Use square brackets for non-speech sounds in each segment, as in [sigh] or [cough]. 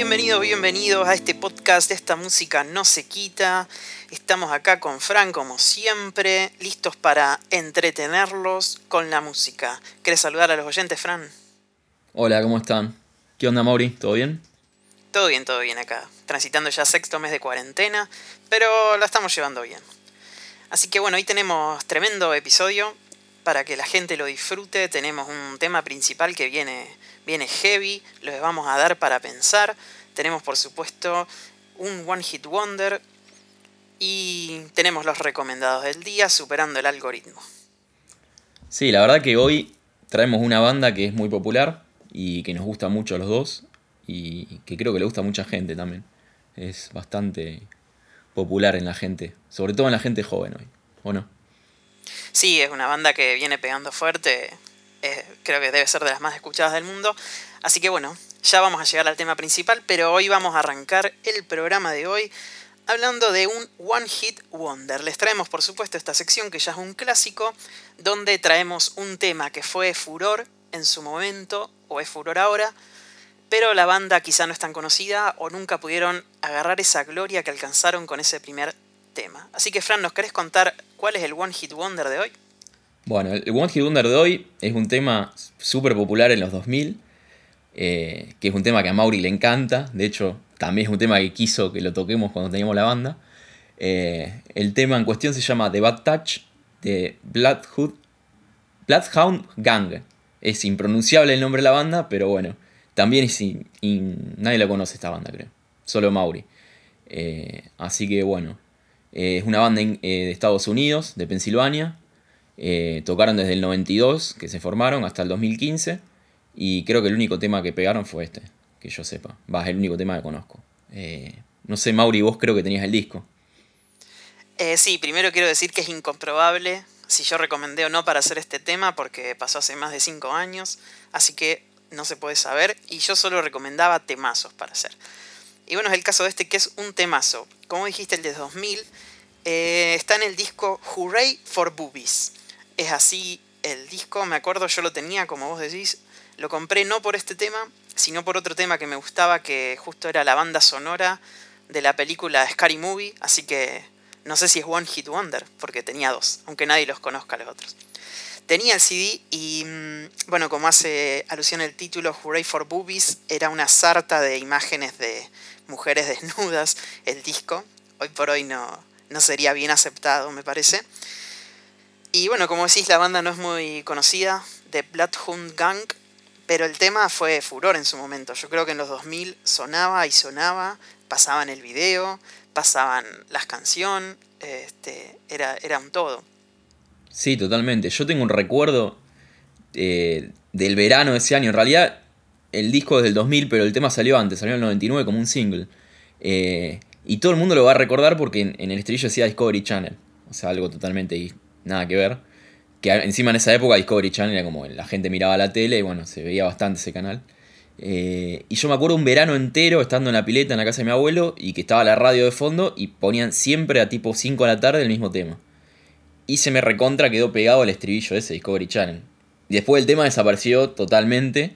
Bienvenidos, bienvenidos a este podcast. Esta música no se quita. Estamos acá con Fran, como siempre, listos para entretenerlos con la música. ¿Querés saludar a los oyentes, Fran? Hola, ¿cómo están? ¿Qué onda, Mauri? ¿Todo bien? Todo bien, todo bien acá. Transitando ya sexto mes de cuarentena, pero la estamos llevando bien. Así que bueno, hoy tenemos tremendo episodio para que la gente lo disfrute. Tenemos un tema principal que viene, viene heavy, lo vamos a dar para pensar. Tenemos por supuesto un One Hit Wonder y tenemos los recomendados del día superando el algoritmo. Sí, la verdad que hoy traemos una banda que es muy popular y que nos gusta mucho a los dos y que creo que le gusta a mucha gente también. Es bastante popular en la gente, sobre todo en la gente joven hoy, ¿o no? Sí, es una banda que viene pegando fuerte, creo que debe ser de las más escuchadas del mundo, así que bueno, ya vamos a llegar al tema principal, pero hoy vamos a arrancar el programa de hoy hablando de un One Hit Wonder. Les traemos por supuesto esta sección que ya es un clásico, donde traemos un tema que fue furor en su momento, o es furor ahora, pero la banda quizá no es tan conocida o nunca pudieron agarrar esa gloria que alcanzaron con ese primer tema. Así que Fran, ¿nos querés contar cuál es el One Hit Wonder de hoy? Bueno, el One Hit Wonder de hoy es un tema súper popular en los 2000, eh, que es un tema que a Mauri le encanta, de hecho también es un tema que quiso que lo toquemos cuando teníamos la banda. Eh, el tema en cuestión se llama The Bad Touch de Bloodhound Gang. Es impronunciable el nombre de la banda, pero bueno, también es nadie la conoce esta banda, creo. Solo Mauri. Eh, así que bueno, eh, es una banda eh, de Estados Unidos, de Pensilvania. Eh, tocaron desde el 92, que se formaron, hasta el 2015. Y creo que el único tema que pegaron fue este, que yo sepa. Va, es el único tema que conozco. no sé, Mauri, vos creo que tenías el disco. sí, primero quiero decir que es incomprobable si yo recomendé o no para hacer este tema, porque pasó hace más de 5 años, así que no se puede saber. Y yo solo recomendaba temazos para hacer. Y bueno, es el caso de este que es un temazo. Como dijiste, el de 2000 eh, está en el disco Hooray for Boobies. Es así el disco, me acuerdo, yo lo tenía, como vos decís. Lo compré no por este tema, sino por otro tema que me gustaba, que justo era la banda sonora de la película Scary Movie. Así que no sé si es One Hit Wonder, porque tenía dos, aunque nadie los conozca los otros. Tenía el CD y, mm, bueno, como hace alusión el título, Hooray for Boobies, era una sarta de imágenes de mujeres desnudas el disco. Hoy por hoy no, no sería bien aceptado, me parece. Y bueno, como decís, la banda no es muy conocida, de Bloodhound Gang, pero el tema fue furor en su momento. Yo creo que en los 2000 sonaba y sonaba, pasaban el video, pasaban las canciones, este, era, era un todo. Sí, totalmente. Yo tengo un recuerdo eh, del verano de ese año. En realidad, el disco es del 2000, pero el tema salió antes, salió en el 99 como un single. Eh, y todo el mundo lo va a recordar porque en, el estribillo decía Discovery Channel. O sea, algo totalmente nada que ver. Que encima en esa época Discovery Channel era como la gente miraba la tele y bueno, se veía bastante ese canal. Eh, y yo me acuerdo un verano entero estando en la pileta en la casa de mi abuelo y que estaba la radio de fondo y ponían siempre a tipo 5 de la tarde el mismo tema. Y se me recontra quedó pegado el estribillo ese Discovery Channel. Después el tema desapareció totalmente.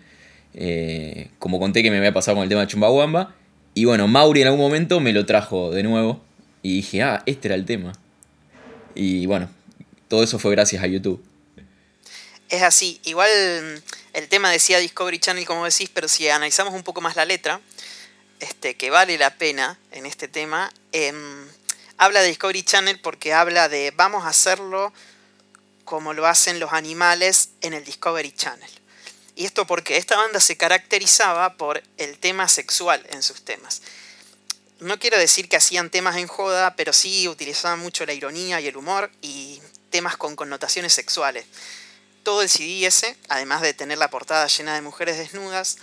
Eh, como conté que me había pasado con el tema de Chumbawamba. Y bueno, Mauri en algún momento me lo trajo de nuevo. Y dije, ah, este era el tema. Y bueno, todo eso fue gracias a YouTube. Es así, igual mm, el tema decía Discovery Channel como decís, pero si analizamos un poco más la letra, este, que vale la pena en este tema, em, habla de Discovery Channel porque habla de vamos a hacerlo como lo hacen los animales en el Discovery Channel. Y esto porque esta banda se caracterizaba por el tema sexual en sus temas. No quiero decir que hacían temas en joda, pero sí utilizaban mucho la ironía y el humor y temas con connotaciones sexuales. Todo el CD ese, además de tener la portada llena de mujeres desnudas,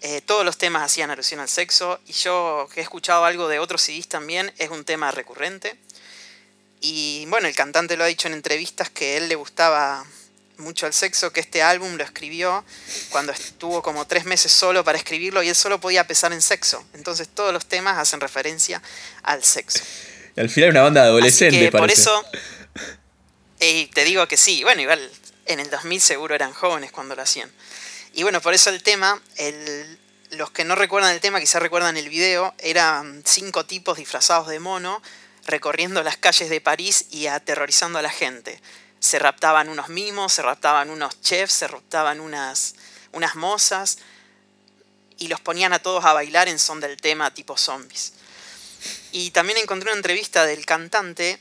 eh, todos los temas hacían alusión al sexo y yo que he escuchado algo de otros CDs también, es un tema recurrente. Y bueno, el cantante lo ha dicho en entrevistas que él le gustaba mucho al sexo, que este álbum lo escribió cuando estuvo como tres meses solo para escribirlo y él solo podía pesar en sexo. Entonces todos los temas hacen referencia al sexo. Y al final una banda de adolescentes. Por eso, y te digo que sí, bueno, igual en el 2000 seguro eran jóvenes cuando lo hacían. Y bueno, por eso el tema, los que no recuerdan el tema, quizá recuerdan el video, eran cinco tipos disfrazados de mono recorriendo las calles de París y aterrorizando a la gente. Se raptaban unos mimos, se raptaban unos chefs, se raptaban unas, unas mozas y los ponían a todos a bailar en son del tema tipo zombies. Y también encontré una entrevista del cantante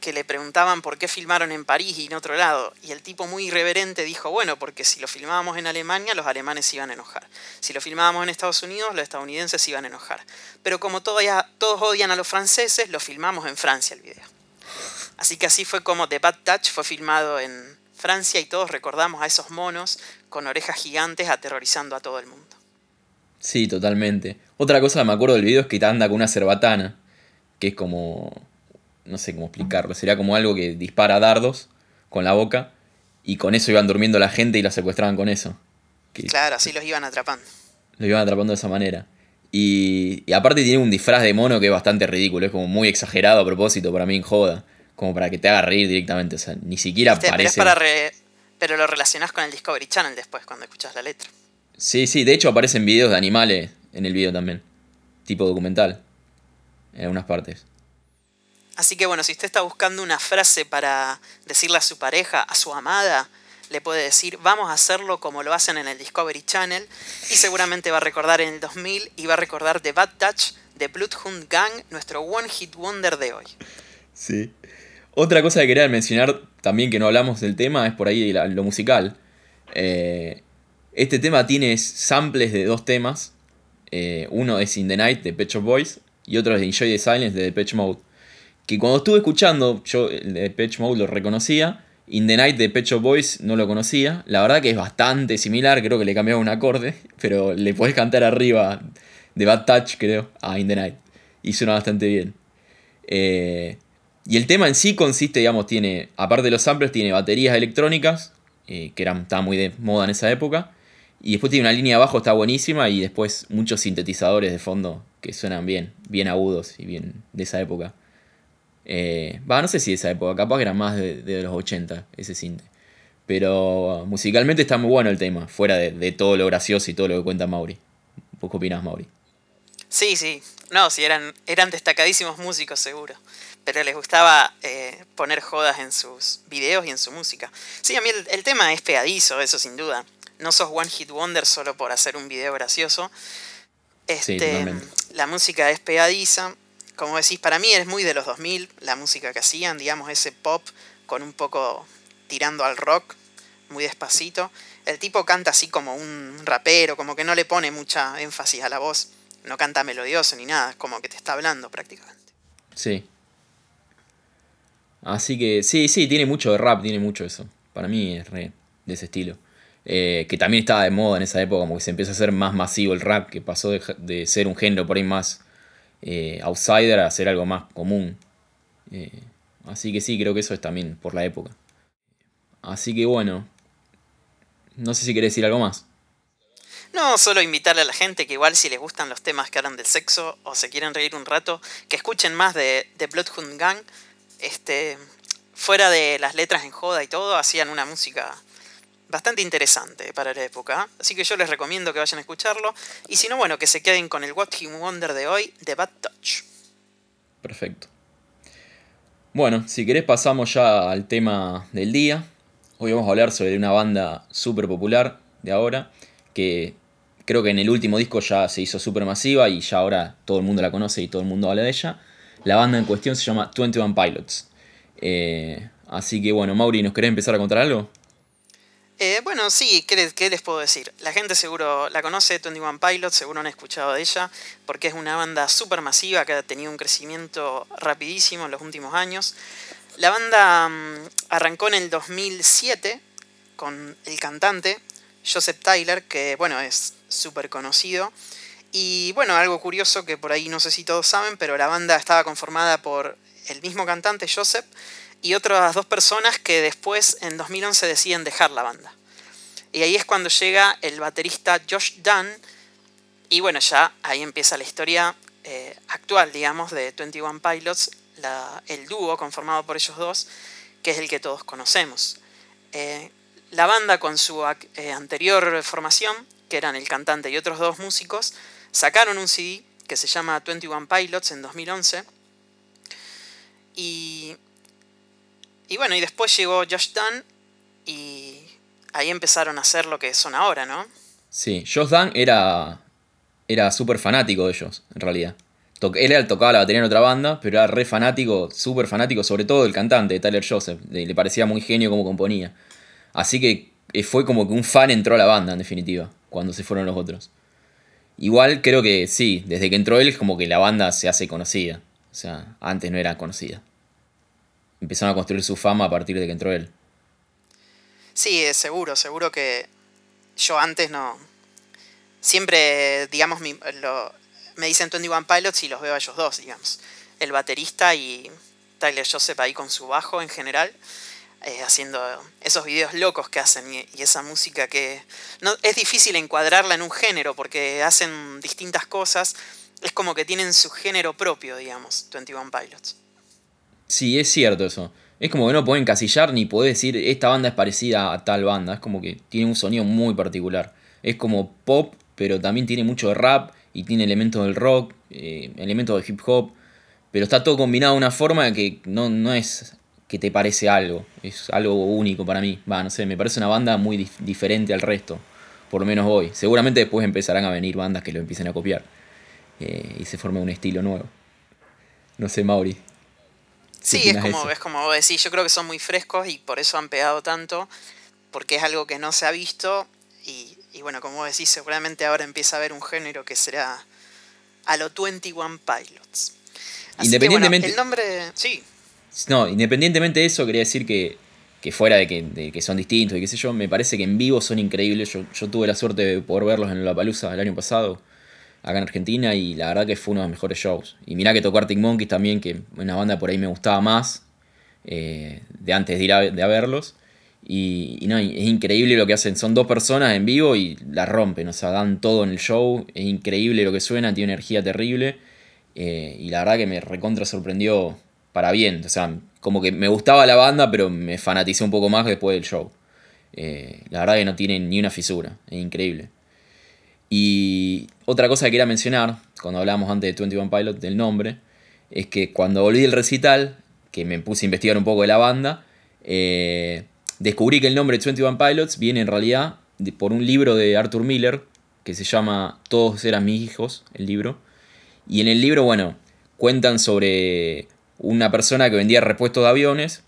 que le preguntaban por qué filmaron en París y en otro lado. Y el tipo muy irreverente dijo, bueno, porque si lo filmábamos en Alemania, los alemanes se iban a enojar. Si lo filmábamos en Estados Unidos, los estadounidenses se iban a enojar. Pero como todos odian a los franceses, lo filmamos en Francia el video. Así que así fue como The Bad Touch fue filmado en Francia y todos recordamos a esos monos con orejas gigantes aterrorizando a todo el mundo. Sí, totalmente. Otra cosa que me acuerdo del video es que anda con una cerbatana, que es como no sé cómo explicarlo, sería como algo que dispara dardos con la boca y con eso iban durmiendo la gente y la secuestraban con eso. claro, así los iban atrapando. Los iban atrapando de esa manera. Y, aparte tiene un disfraz de mono que es bastante ridículo, es como muy exagerado a propósito para mí en joda, como para que te haga reír directamente, o sea, ni siquiera parece... Pero, para pero lo relacionás con el Discovery Channel después cuando escuchas la letra. Sí, sí, de hecho aparecen videos de animales en el video también, tipo documental, en algunas partes. Así que bueno, si usted está buscando una frase para decirle a su pareja, a su amada, le puede decir, vamos a hacerlo como lo hacen en el Discovery Channel, y seguramente va a recordar en el 2000 y va a recordar The Bad Touch de Bloodhound Gang, nuestro One Hit Wonder de hoy. Sí. Otra cosa que quería mencionar también que no hablamos del tema es por ahí lo musical. Eh, este tema tiene samples de dos temas. Eh, uno es In the Night de Pet Boys y otro es Enjoy the Silence de Depeche Mode que cuando estuve escuchando, yo el de Patch Mode lo reconocía, In the Night de Pet Boys no lo conocía, la verdad que es bastante similar, creo que le cambiaba un acorde, [laughs] pero le podés cantar arriba de Bad Touch, creo, a In the Night, y suena bastante bien. Eh, y el tema en sí consiste, digamos, tiene, aparte de los samples, tiene baterías electrónicas, eh, que eran, estaban muy de moda en esa época, y después tiene una línea abajo, está buenísima, y después muchos sintetizadores de fondo que suenan bien, bien agudos y bien de esa época. Eh, va, no sé si de esa época, capaz que era más de, los 80 ese cinte. Pero musicalmente está muy bueno el tema, fuera de, todo lo gracioso y todo lo que cuenta Mauri. ¿Vos qué opinás, Mauri? Sí, sí. No, sí, eran, eran destacadísimos músicos, seguro. Pero les gustaba eh, poner jodas en sus videos y en su música. Sí, a mí el, tema es pegadizo, eso sin duda. No sos One Hit Wonder solo por hacer un video gracioso. Este, la música es pegadiza como decís, para mí es muy de los 2000 la música que hacían, digamos, ese pop con un poco tirando al rock, muy despacito. El tipo canta así como un rapero, como que no le pone mucha énfasis a la voz, no canta melodioso ni nada, como que te está hablando prácticamente. Sí. Así que sí, sí, tiene mucho de rap, tiene mucho eso. Para mí es de ese estilo. Eh, que también estaba de moda en esa época, como que se empieza a hacer más masivo el rap, que pasó de, de ser un género por ahí más eh, outsider a hacer algo más común. Eh, así que sí, creo que eso es también por la época. Así que bueno, no sé si querés decir algo más. No, solo invitarle a la gente que igual si les gustan los temas que hablan del sexo o se quieren reír un rato, que escuchen más de, de Bloodhound Gang. Este, fuera de las letras en joda y todo, hacían una música bastante interesante para la época. Así que yo les recomiendo que vayan a escucharlo. Y si no, bueno, que se queden con el What Him Wonder de hoy, de Bad Touch. Perfecto. Bueno, si querés pasamos ya al tema del día. Hoy vamos a hablar sobre una banda súper popular de ahora, que creo que en el último disco ya se hizo súper masiva y ya ahora todo el mundo la conoce y todo el mundo habla de ella. La banda en cuestión se llama 21 Pilots. Eh, así que bueno, Mauri, ¿nos querés empezar a contar algo? Eh, bueno, sí, ¿qué les, puedo decir? La gente seguro la conoce, 21 Pilots, seguro han escuchado de ella, porque es una banda súper masiva que ha tenido un crecimiento rapidísimo en los últimos años. La banda mm, arrancó en el 2007 con el cantante Joseph Tyler, que bueno, es súper conocido. Y bueno, algo curioso que por ahí no sé si todos saben, pero la banda estaba conformada por el mismo cantante, Joseph, y otras dos personas que después en 2011 deciden dejar la banda. Y ahí es cuando llega el baterista Josh Dunn y bueno, ya ahí empieza la historia eh, actual, digamos, de 21 Pilots, el dúo conformado por ellos dos, que es el que todos conocemos. Eh, la banda con su eh, anterior formación, que eran el cantante y otros dos músicos, sacaron un CD que se llama 21 Pilots en 2011. Y, y bueno, y después llegó Josh Dunn y ahí empezaron a hacer lo que son ahora, ¿no? Sí, Josh Dunn era, era súper fanático de ellos, en realidad. Él tocaba la batería en otra banda, pero era re fanático, súper fanático, sobre todo el cantante, de Tyler Joseph. Le parecía muy genio como componía. Así que eh, fue como que un fan entró a la banda, en definitiva, cuando se fueron los otros. Igual creo que sí, desde que entró él es como que la banda se hace conocida. O sea, antes no era conocida. Empezaron a construir su fama a partir de que entró él. Sí, seguro, seguro que yo antes no. Siempre, digamos, me dicen 21 Pilots y los veo a ellos dos, digamos. El baterista y Tyler Joseph ahí con su bajo en general. Eh, haciendo esos videos locos que hacen y, esa música que no, es difícil encuadrarla en un género porque hacen distintas cosas. Es como que tienen su género propio, digamos, 21 Pilots. Sí, es cierto eso. Es como que no pueden encasillar ni poder decir esta banda es parecida a tal banda. Es como que tiene un sonido muy particular. Es como pop, pero también tiene mucho de rap y tiene elementos del rock, eh, elementos del hip hop. Pero está todo combinado de una forma que no, no es que te parece algo. Es algo único para mí. Va, no sé, me parece una banda muy diferente al resto. Por lo menos hoy. Seguramente después empezarán a venir bandas que lo empiecen a copiar. Eh, y se forme un estilo nuevo. No sé, Mauri. Sí, es como, es como vos decís. Yo creo que son muy frescos y por eso han pegado tanto. Porque es algo que no se ha visto. Y, y bueno, como vos decís, seguramente ahora empieza a haber un género que será a lo 21 Pilots. Independientemente. el nombre. Sí. No, independientemente de eso, quería decir que, fuera de que, son distintos y qué sé yo, me parece que en vivo son increíbles. Yo, tuve la suerte de poder verlos en La Palusa el año pasado, acá en Argentina, y la verdad que fue uno de los mejores shows. Y mirá que tocó Arctic Monkeys también, que una banda por ahí me gustaba más eh, de antes de ir a, verlos. Y, no, es increíble lo que hacen. Son dos personas en vivo y la rompen, o sea, dan todo en el show. Es increíble lo que suena, tiene energía terrible. Eh, y la verdad que me recontra sorprendió para bien. O sea, como que me gustaba la banda, pero me fanaticé un poco más después del show. Eh, la verdad que no tiene ni una fisura, es increíble. Y otra cosa que quería mencionar, cuando hablábamos antes de 21 Pilot, del nombre, es que cuando volví del recital, que me puse a investigar un poco de la banda, eh, descubrí que el nombre de 21 Pilots viene en realidad por un libro de Arthur Miller, que se llama Todos eran mis hijos, el libro. Y en el libro, bueno, cuentan sobre una persona que vendía repuestos de aviones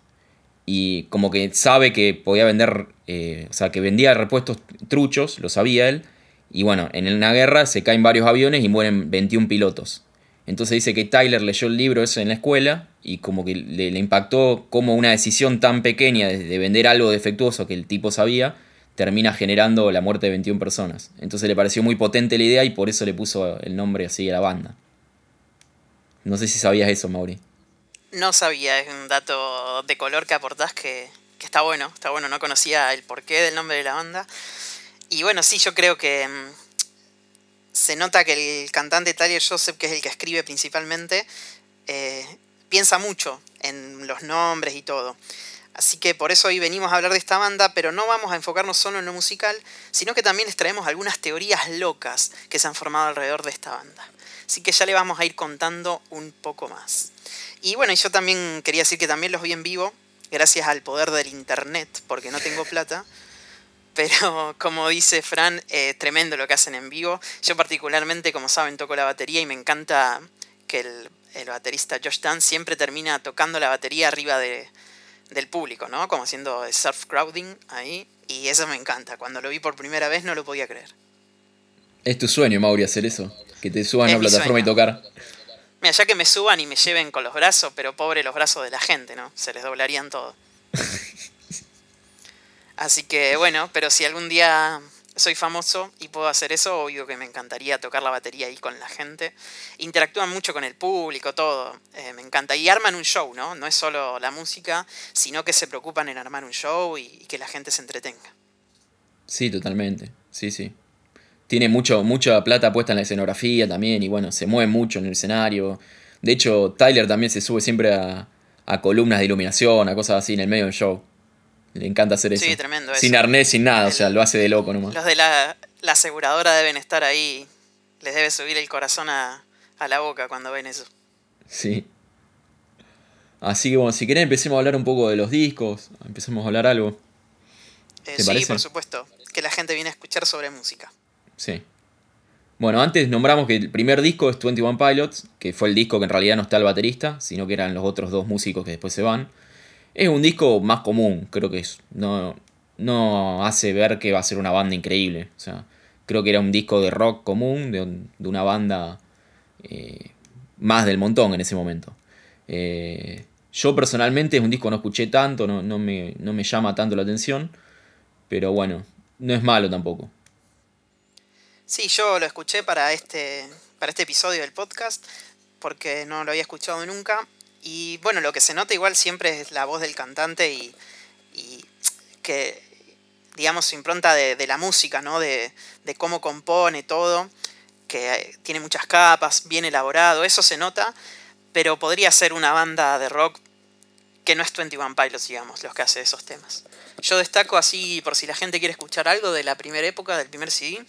y como que sabe que podía vender, eh, o sea, que vendía repuestos truchos, lo sabía él, y bueno, en una guerra se caen varios aviones y mueren 21 pilotos. Entonces dice que Tyler leyó el libro ese en la escuela y como que le, impactó como una decisión tan pequeña de, de, vender algo defectuoso que el tipo sabía termina generando la muerte de 21 personas. Entonces le pareció muy potente la idea y por eso le puso el nombre así a la banda. No sé si sabías eso, Mauri. No sabía, es un dato de color que aportás que, está bueno, está bueno, no conocía el porqué del nombre de la banda. Y bueno, sí, yo creo que mm, se nota que el cantante Tyler Joseph, que es el que escribe principalmente, eh, piensa mucho en los nombres y todo. Así que por eso hoy venimos a hablar de esta banda, pero no vamos a enfocarnos solo en lo musical, sino que también les traemos algunas teorías locas que se han formado alrededor de esta banda. Así que ya le vamos a ir contando un poco más. Y bueno, yo también quería decir que también los vi en vivo, gracias al poder del internet, porque no tengo plata. Pero [laughs] como dice Fran, eh, tremendo lo que hacen en vivo. Yo particularmente, como saben, toco la batería y me encanta que el, baterista Josh Dunn siempre termina tocando la batería arriba de, del público, ¿no? Como haciendo surf crowding ahí. Y eso me encanta. Cuando lo vi por primera vez no lo podía creer. Es tu sueño, Mauri, hacer eso. Que te suban a la plataforma y tocar. Mira, ya que me suban y me lleven con los brazos, pero pobre los brazos de la gente, ¿no? Se les doblarían todo. [laughs] Así que bueno, pero si algún día soy famoso y puedo hacer eso, obvio que me encantaría tocar la batería ahí con la gente. Interactúan mucho con el público, todo. Eh, me encanta. Y arman un show, ¿no? No es solo la música, sino que se preocupan en armar un show y, que la gente se entretenga. Sí, totalmente. Sí, sí tiene mucho, mucha plata puesta en la escenografía también y bueno, se mueve mucho en el escenario. De hecho, Tyler también se sube siempre a, columnas de iluminación, a cosas así en el medio del show. Le encanta hacer eso. Sí, tremendo. Sin eso. arnés, sin nada, o sea, lo hace de loco nomás. Los de la, la aseguradora deben estar ahí. Les debe subir el corazón a, a la boca cuando ven eso. Sí. Así que bueno, si querés empecemos a hablar un poco de los discos, empecemos a hablar algo. Eh, ¿Te sí, parece? por supuesto. Que la gente viene a escuchar sobre música. Sí. Bueno, antes nombramos que el primer disco es 21 Pilots, que fue el disco que en realidad no está el baterista, sino que eran los otros dos músicos que después se van. Es un disco más común, creo que es, no, no hace ver que va a ser una banda increíble. O sea, creo que era un disco de rock común, de, de una banda eh, más del montón en ese momento. Eh, yo personalmente es un disco que no escuché tanto, no, no me, no me llama tanto la atención, pero bueno, no es malo tampoco. Sí, yo lo escuché para este, para este episodio del podcast, porque no lo había escuchado nunca. Y bueno, lo que se nota igual siempre es la voz del cantante y, que, digamos, su impronta de, de la música, ¿no? De, de cómo compone todo, que tiene muchas capas, bien elaborado, eso se nota, pero podría ser una banda de rock que no es 21 Pilots, digamos, los que hace esos temas. Yo destaco así, por si la gente quiere escuchar algo de la primera época, del primer CD,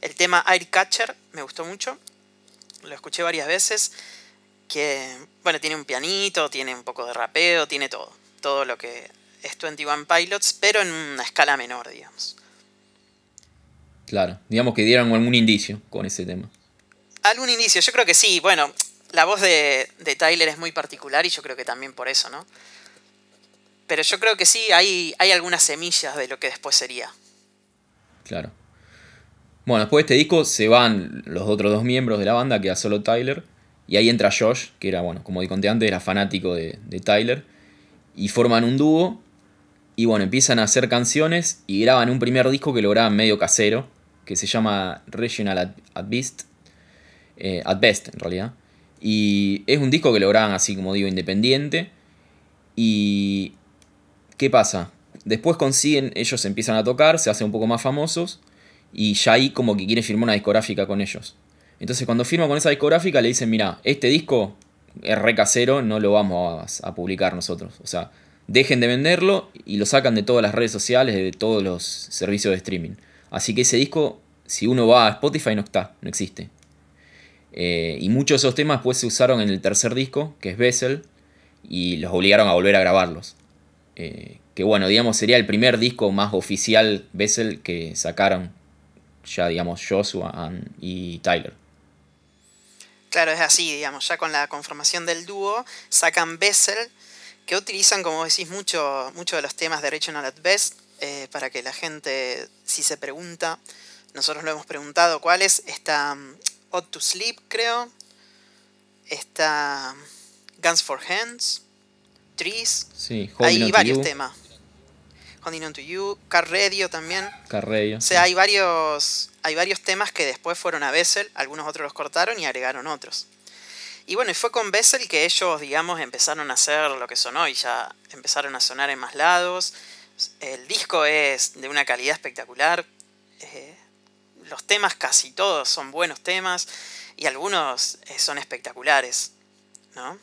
el tema Air Catcher me gustó mucho. Lo escuché varias veces. Que, bueno, tiene un pianito, tiene un poco de rapeo, tiene todo. Todo lo que es 21 Pilots, pero en una escala menor, digamos. Claro, digamos que dieron algún indicio con ese tema. Algún indicio, yo creo que sí. Bueno, la voz de, de Tyler es muy particular y yo creo que también por eso, ¿no? Pero yo creo que sí, hay, hay algunas semillas de lo que después sería. Claro. Bueno, después de este disco se van los otros dos miembros de la banda, queda solo Tyler. Y ahí entra Josh, que era, bueno, como conté antes, era fanático de, de Tyler. Y forman un dúo. Y bueno, empiezan a hacer canciones y graban un primer disco que lo graban medio casero, que se llama Regional at, Best. at Best, en realidad. Y es un disco que lo graban así, como digo, independiente. Y. ¿Qué pasa? Después consiguen, ellos empiezan a tocar, se hacen un poco más famosos. Y ya ahí como que quieren firmar una discográfica con ellos. Entonces cuando firman con esa discográfica le dicen, mira, este disco es re casero, no lo vamos a, publicar nosotros. O sea, dejen de venderlo y lo sacan de todas las redes sociales, de todos los servicios de streaming. Así que ese disco, si uno va a Spotify, no está, no existe. Eh, y muchos de esos temas pues se usaron en el tercer disco, que es Bessel, y los obligaron a volver a grabarlos. Eh, que bueno, digamos, sería el primer disco más oficial Bessel que sacaron ya, digamos, Joshua y Tyler. Claro, es así, digamos, ya con la conformación del dúo sacan Bessel, que utilizan, como decís, mucho, mucho de los temas de Regional at Best, eh, para que la gente, si se pregunta, nosotros lo hemos preguntado cuáles, está um, Odd to Sleep, creo, está um, Guns for Hands, Trees, Sí, hay On varios temas. Holding On To You, Car Radio también. Car Radio, O sea, hay varios, hay varios temas que después fueron a Bessel, algunos otros los cortaron y agregaron otros. Y bueno, y fue con Bessel que ellos, digamos, empezaron a hacer lo que sonó y ya empezaron a sonar en más lados. El disco es de una calidad espectacular. eh, los temas casi todos son buenos temas y algunos eh, son espectaculares, ¿no?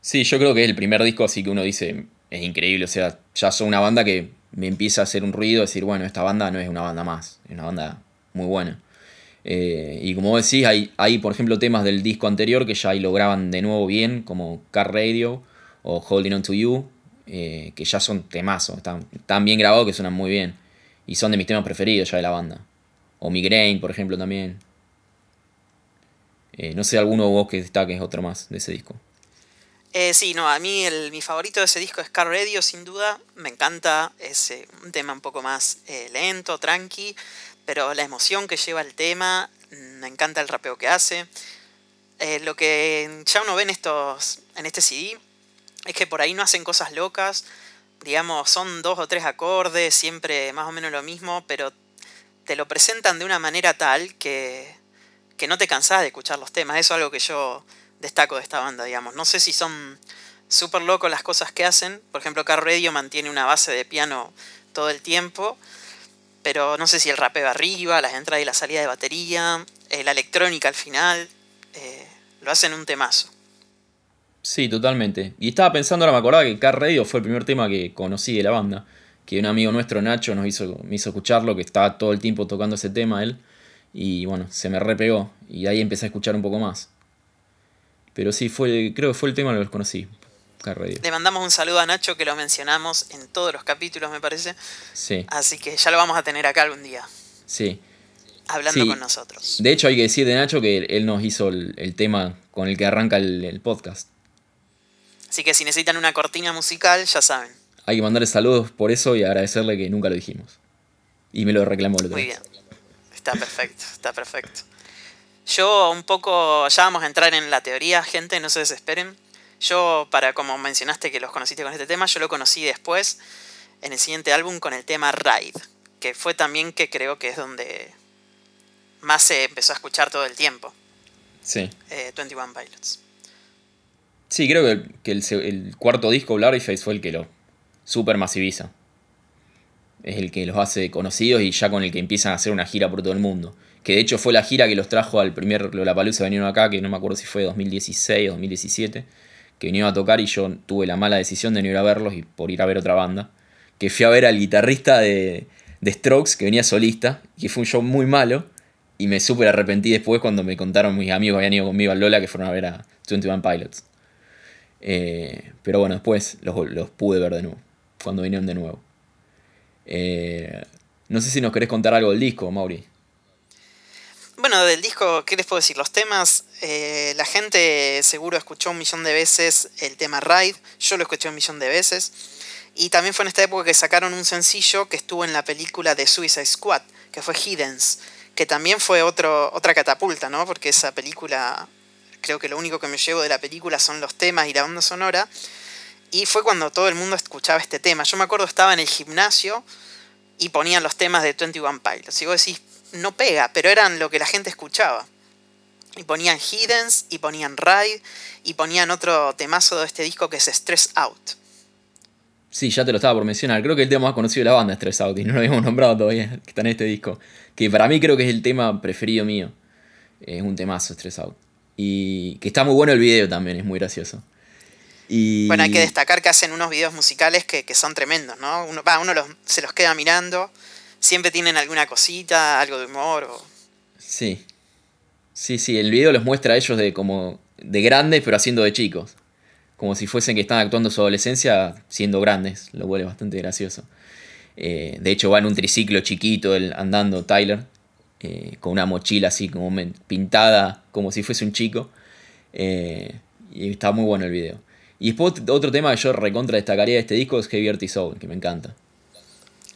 Sí, yo creo que es el primer disco así que uno dice, es increíble, o sea, ya son una banda que me empieza a hacer un ruido, decir, bueno, esta banda no es una banda más, es una banda muy buena. Eh, y como vos decís, hay, hay, por ejemplo, temas del disco anterior que ya ahí lo graban de nuevo bien, como Car Radio o Holding On To You, eh, que ya son temazos, están tan bien grabados que suenan muy bien. Y son de mis temas preferidos ya de la banda. O Migraine, por ejemplo, también. Eh, no sé, alguno vos que destaques otro más de ese disco. Sí, no, a mí el, mi favorito de ese disco es Car Radio, sin duda. Me encanta, es un tema un poco más lento, tranqui, pero la emoción que lleva el tema, mm, me encanta el rapeo que hace. Eh, lo que ya uno ve en, estos, en este CD es que por ahí no hacen cosas locas, digamos, son dos o tres acordes, siempre más o menos lo mismo, pero te lo presentan de una manera tal que, que no te cansás de escuchar los temas. Eso es algo que yo destaco de esta banda, digamos. No sé si son súper locos las cosas que hacen. Por ejemplo, Car Radio mantiene una base de piano todo el tiempo. Pero no sé si el rapeo arriba, las entradas y la salida de batería, eh, la electrónica al final, eh, lo hacen un temazo. Sí, totalmente. Y estaba pensando, ahora me acordaba que Car Radio fue el primer tema que conocí de la banda. Que un amigo nuestro, Nacho, nos hizo, me hizo escucharlo, que estaba todo el tiempo tocando ese tema él. Y bueno, se me repegó. Y ahí empecé a escuchar un poco más. Pero sí, fue, creo que fue el tema que los conocí. Le mandamos un saludo a Nacho que lo mencionamos en todos los capítulos, me parece. Sí, Así que ya lo vamos a tener acá algún día, sí. hablando Sí. con nosotros. De hecho, hay que decir de Nacho que él nos hizo el, el tema con el que arranca el, el podcast. Así que si necesitan una cortina musical, ya saben. Hay que mandarle saludos por eso y agradecerle que nunca lo dijimos. Y me lo reclamó el otro Muy bien. Está perfecto, está perfecto. Yo un poco, ya vamos a entrar en la teoría, gente, no se desesperen. Yo, para como mencionaste que los conociste con este tema, yo lo conocí después, en el siguiente álbum, con el tema Ride, que fue también que creo que es donde más se empezó a escuchar todo el tiempo, Sí. eh, 21 Pilots. Sí, creo que, el, que el cuarto disco, Blurryface, fue el que lo super masiviza. Es el que los hace conocidos y ya con el que empiezan a hacer una gira por todo el mundo. Que de hecho fue la gira que los trajo al primer Lollapalooza, vinieron acá, que no me acuerdo si fue 2016 o 2017, que vinieron a tocar y yo tuve la mala decisión de no ir a verlos y por ir a ver otra banda. Que fui a ver al guitarrista de, de Strokes, que venía solista, que fue un show muy malo. Y me súper arrepentí después cuando me contaron mis amigos que habían ido conmigo al Lola que fueron a ver a 21 Pilots. Eh, pero bueno, después los, los pude ver de nuevo, cuando vinieron de nuevo. Eh, no sé si nos querés contar algo del disco, Mauri. Bueno, del disco, ¿qué les puedo decir? Los temas, eh, la gente seguro escuchó un millón de veces el tema Ride, yo lo escuché un millón de veces. Y también fue en esta época que sacaron un sencillo que estuvo en la película de Suicide Squad, que fue Hiddens, que también fue otro, otra catapulta, ¿no? Porque esa película, creo que lo único que me llevo de la película son los temas y la banda sonora. Y fue cuando todo el mundo escuchaba este tema. Yo me acuerdo estaba en el gimnasio y ponían los temas de 21 Pilots. Y vos decís, no pega, pero eran lo que la gente escuchaba. Y ponían Hiddens, y ponían Ride, y ponían otro temazo de este disco que es Stress Out. Sí, ya te lo estaba por mencionar. Creo que el tema más conocido de la banda es Stress Out y no lo habíamos nombrado todavía, que está en este disco. Que para mí creo que es el tema preferido mío. Es un temazo, Stress Out. Y que está muy bueno el video también, es muy gracioso. Y... Bueno, hay que destacar que hacen unos videos musicales que, que son tremendos, ¿no? Uno, va, uno los- se los queda mirando, siempre tienen alguna cosita, algo de humor. O... Sí. Sí, sí, el video los muestra a ellos de como de grandes, pero haciendo de chicos. Como si fuesen que están actuando su adolescencia siendo grandes. Lo vuelve bastante gracioso. Eh, de hecho, va en un triciclo chiquito el, andando Tyler. eh, con una mochila así como pintada como si fuese un chico. Eh, y está muy bueno el video. Y después otro tema que yo recontra destacaría de este disco es Heavy Soul, que me encanta.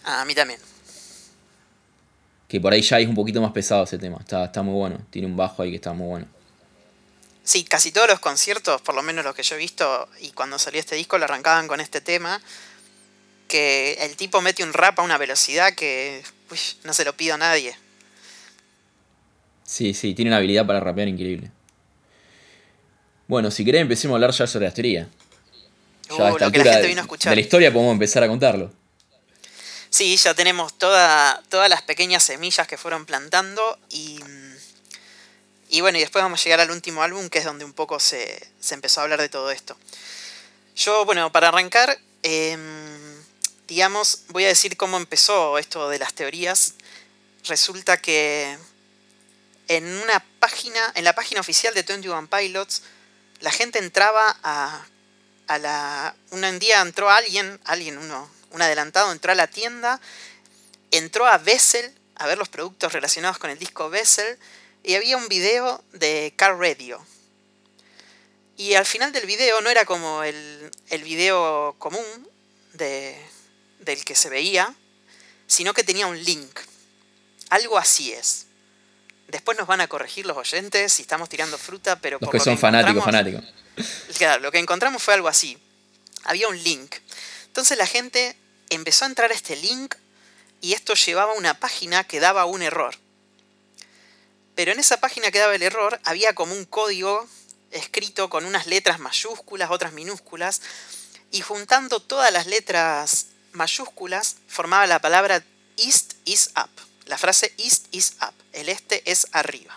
Ah, a mí también. Que por ahí ya es un poquito más pesado ese tema. Está, está muy bueno. Tiene un bajo ahí que está muy bueno. Sí, casi todos los conciertos, por lo menos los que yo he visto, y cuando salió este disco lo arrancaban con este tema, que el tipo mete un rap a una velocidad que uy, no se lo pido a nadie. Sí, sí, tiene una habilidad para rapear increíble. Bueno, si querés empecemos a hablar ya sobre las teorías. Ya Uh, a esta lo que la gente de- vino a escuchar. de la historia podemos empezar a contarlo. Sí, ya tenemos toda, todas las pequeñas semillas que fueron plantando y, y bueno, y después vamos a llegar al último álbum que es donde un poco se, se empezó a hablar de todo esto. Yo, bueno, para arrancar, em, digamos, voy a decir cómo empezó esto de las teorías. Resulta que en una página, en la página oficial de 21 Pilots, la gente entraba a, a la... Un día entró alguien, alguien, uno, un adelantado, entró a la tienda, entró a Bessel a ver los productos relacionados con el disco Bessel y había un video de Car Radio. Y al final del video no era como el, el video común de, del que se veía, sino que tenía un link. Algo así es. Después nos van a corregir los oyentes si estamos tirando fruta, pero Los por que lo son fanáticos, fanáticos. Claro, lo que encontramos fue algo así. Había un link. Entonces la gente empezó a entrar a este link y esto llevaba a una página que daba un error. Pero en esa página que daba el error había como un código escrito con unas letras mayúsculas, otras minúsculas, y juntando todas las letras mayúsculas formaba la palabra East is up. La frase East is up. El este es arriba.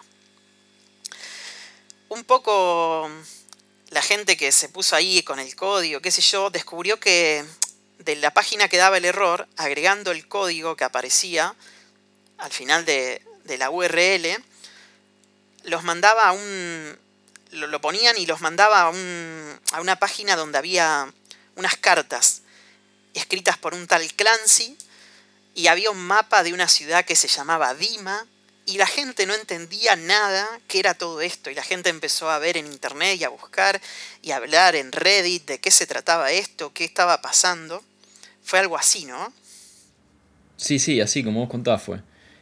Un poco la gente que se puso ahí con el código, qué sé yo, descubrió que de la página que daba el error, agregando el código que aparecía al final de, la URL, los mandaba a un... Lo, ponían y los mandaba a, un, a una página donde había unas cartas escritas por un tal Clancy y había un mapa de una ciudad que se llamaba Dima y la gente no entendía nada qué era todo esto y la gente empezó a ver en internet y a buscar y a hablar en Reddit de qué se trataba esto, qué estaba pasando. Fue algo así, ¿no? Sí, sí, así como vos contabas fue.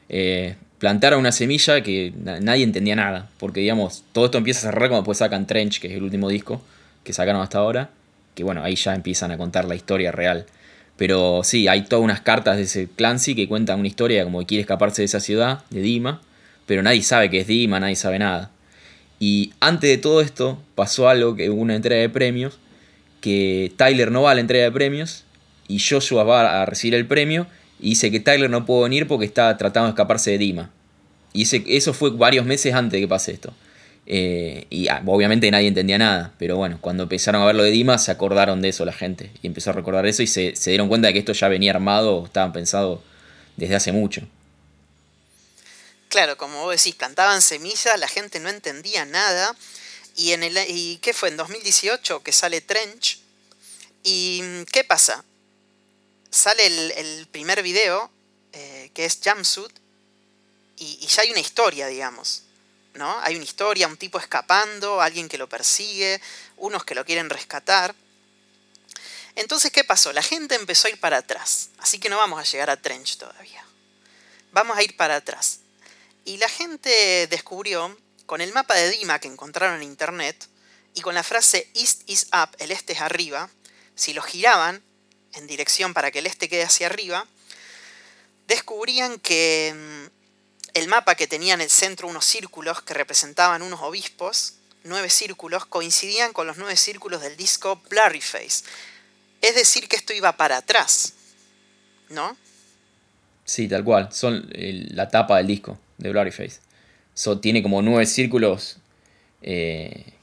Eh, plantaron una semilla que nadie entendía nada, porque digamos, todo esto empieza a cerrar cuando después sacan Trench, que es el último disco que sacaron hasta ahora, que bueno, ahí ya empiezan a contar la historia real. Pero sí, hay todas unas cartas de ese Clancy que cuentan una historia como que quiere escaparse de esa ciudad, de Dima, pero nadie sabe que es Dima, nadie sabe nada. Y antes de todo esto pasó algo que hubo una entrega de premios, que Tyler no va a la entrega de premios y Joshua va a recibir el premio y dice que Tyler no pudo venir porque está tratando de escaparse de Dima. Y eso fue varios meses antes de que pase esto. Eh, y ah, obviamente nadie entendía nada, pero bueno, cuando empezaron a ver lo de Dima se acordaron de eso la gente y empezó a recordar eso y se, dieron cuenta de que esto ya venía armado, estaban pensado desde hace mucho. Claro, como vos decís, plantaban semillas, la gente no entendía nada. Y, en el, ¿Y qué fue? En 2018 que sale Trench. ¿Y qué pasa? Sale el, primer video, eh, que es Jumpsuit, y, y ya hay una historia, digamos. ¿no? Hay una historia, un tipo escapando, alguien que lo persigue, unos que lo quieren rescatar. Entonces, ¿qué pasó? La gente empezó a ir para atrás, así que no vamos a llegar a Trench todavía. Vamos a ir para atrás. Y la gente descubrió, con el mapa de Dima que encontraron en internet, y con la frase East is up, el este es arriba, si lo giraban en dirección para que el este quede hacia arriba, descubrían que mm, el mapa que tenía en el centro unos círculos que representaban unos obispos, nueve círculos, coincidían con los nueve círculos del disco Blurry Face. Es decir, que esto iba para atrás, ¿no? Sí, tal cual. Son la tapa del disco de Blurry Face. tiene como nueve círculos, eh,